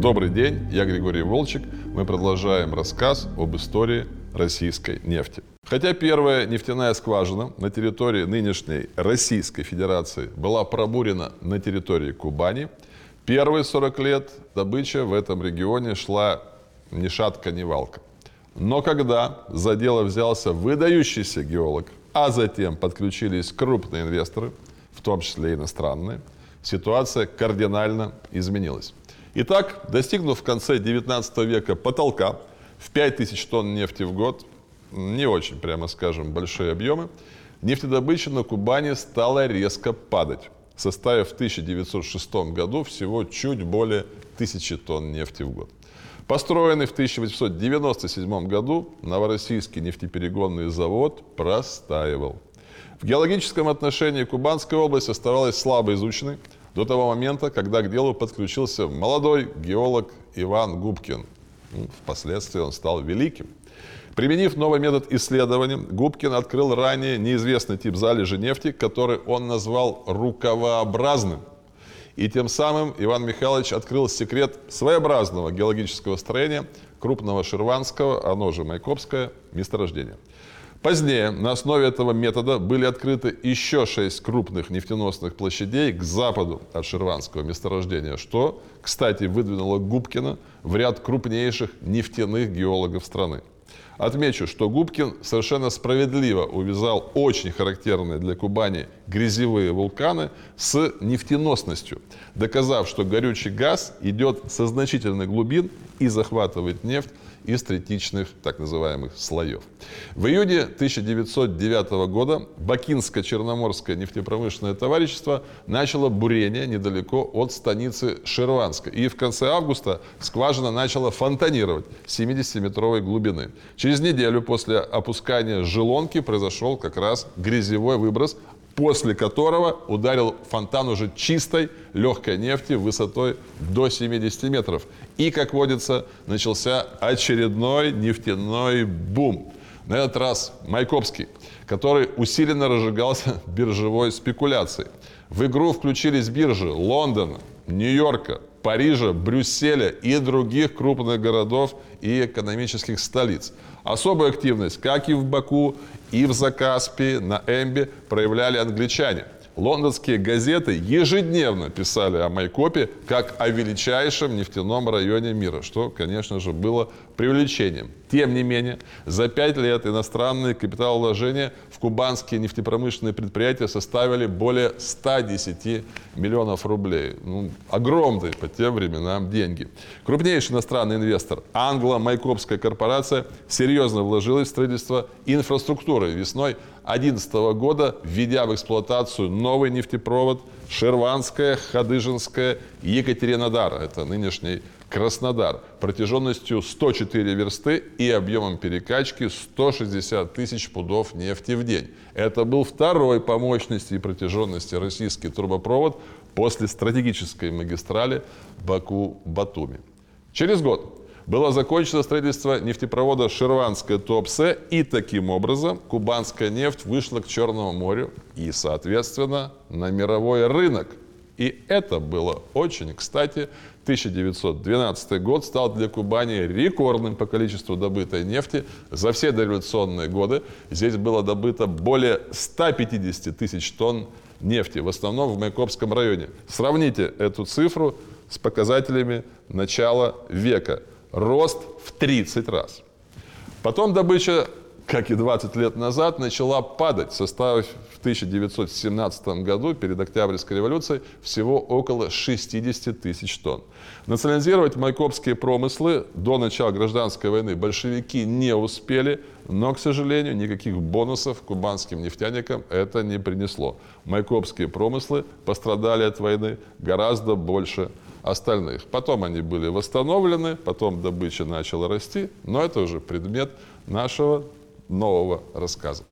Добрый день, я Григорий Волчек. Мы продолжаем рассказ об истории российской нефти. Хотя первая нефтяная скважина на территории нынешней Российской Федерации была пробурена на территории Кубани, первые 40 лет добыча в этом регионе шла ни шатка, ни валка. Но когда за дело взялся выдающийся геолог, а затем подключились крупные инвесторы, в том числе иностранные, ситуация кардинально изменилась. Итак, достигнув в конце 19 века потолка в 5000 тонн нефти в год, не очень, прямо скажем, большие объемы, нефтедобыча на Кубани стала резко падать, составив в 1906 году всего чуть более 1000 тонн нефти в год. Построенный в 1897 году Новороссийский нефтеперегонный завод простаивал. В геологическом отношении Кубанская область оставалась слабо изученной, до того момента, когда к делу подключился молодой геолог Иван Губкин. Ну, впоследствии он стал великим. Применив новый метод исследования, Губкин открыл ранее неизвестный тип залежи нефти, который он назвал рукавообразным. И тем самым Иван Михайлович открыл секрет своеобразного геологического строения крупного шерванского, оно же Майкопское, месторождения. Позднее на основе этого метода были открыты еще шесть крупных нефтеносных площадей к западу от Шерванского месторождения, что, кстати, выдвинуло Губкина в ряд крупнейших нефтяных геологов страны. Отмечу, что Губкин совершенно справедливо увязал очень характерные для Кубани грязевые вулканы с нефтеносностью, доказав, что горючий газ идет со значительных глубин и захватывает нефть из третичных так называемых слоев. В июне 1909 года Бакинско-Черноморское нефтепромышленное товарищество начало бурение недалеко от станицы Шерванска. И в конце августа скважина начала фонтанировать 70-метровой глубины. Через неделю после опускания желонки произошел как раз грязевой выброс, после которого ударил фонтан уже чистой легкой нефти высотой до 70 метров. И, как водится, начался очередной нефтяной бум. На этот раз Майкопский, который усиленно разжигался биржевой спекуляцией. В игру включились биржи Лондона, Нью-Йорка, Парижа, Брюсселя и других крупных городов и экономических столиц. Особую активность, как и в Баку, и в Закаспии, на Эмбе проявляли англичане – Лондонские газеты ежедневно писали о Майкопе как о величайшем нефтяном районе мира, что, конечно же, было привлечением. Тем не менее, за пять лет иностранные капиталовложения в кубанские нефтепромышленные предприятия составили более 110 миллионов рублей. Ну, огромные по тем временам деньги. Крупнейший иностранный инвестор, англо-майкопская корпорация, серьезно вложилась в строительство инфраструктуры весной 2011 года, введя в эксплуатацию новый нефтепровод Шерванская, Хадыжинская, Екатеринодар. Это нынешний Краснодар протяженностью 104 версты и объемом перекачки 160 тысяч пудов нефти в день. Это был второй по мощности и протяженности российский трубопровод после стратегической магистрали Баку-Батуми. Через год было закончено строительство нефтепровода Шерванская-Туапсе, и таким образом кубанская нефть вышла к Черному морю и, соответственно, на мировой рынок. И это было очень кстати. 1912 год стал для Кубани рекордным по количеству добытой нефти. За все дореволюционные годы здесь было добыто более 150 тысяч тонн нефти, в основном в Майкопском районе. Сравните эту цифру с показателями начала века рост в 30 раз. Потом добыча, как и 20 лет назад, начала падать, составив в 1917 году, перед Октябрьской революцией, всего около 60 тысяч тонн. Национализировать майкопские промыслы до начала гражданской войны большевики не успели, но, к сожалению, никаких бонусов кубанским нефтяникам это не принесло. Майкопские промыслы пострадали от войны гораздо больше остальных. Потом они были восстановлены, потом добыча начала расти, но это уже предмет нашего нового рассказа.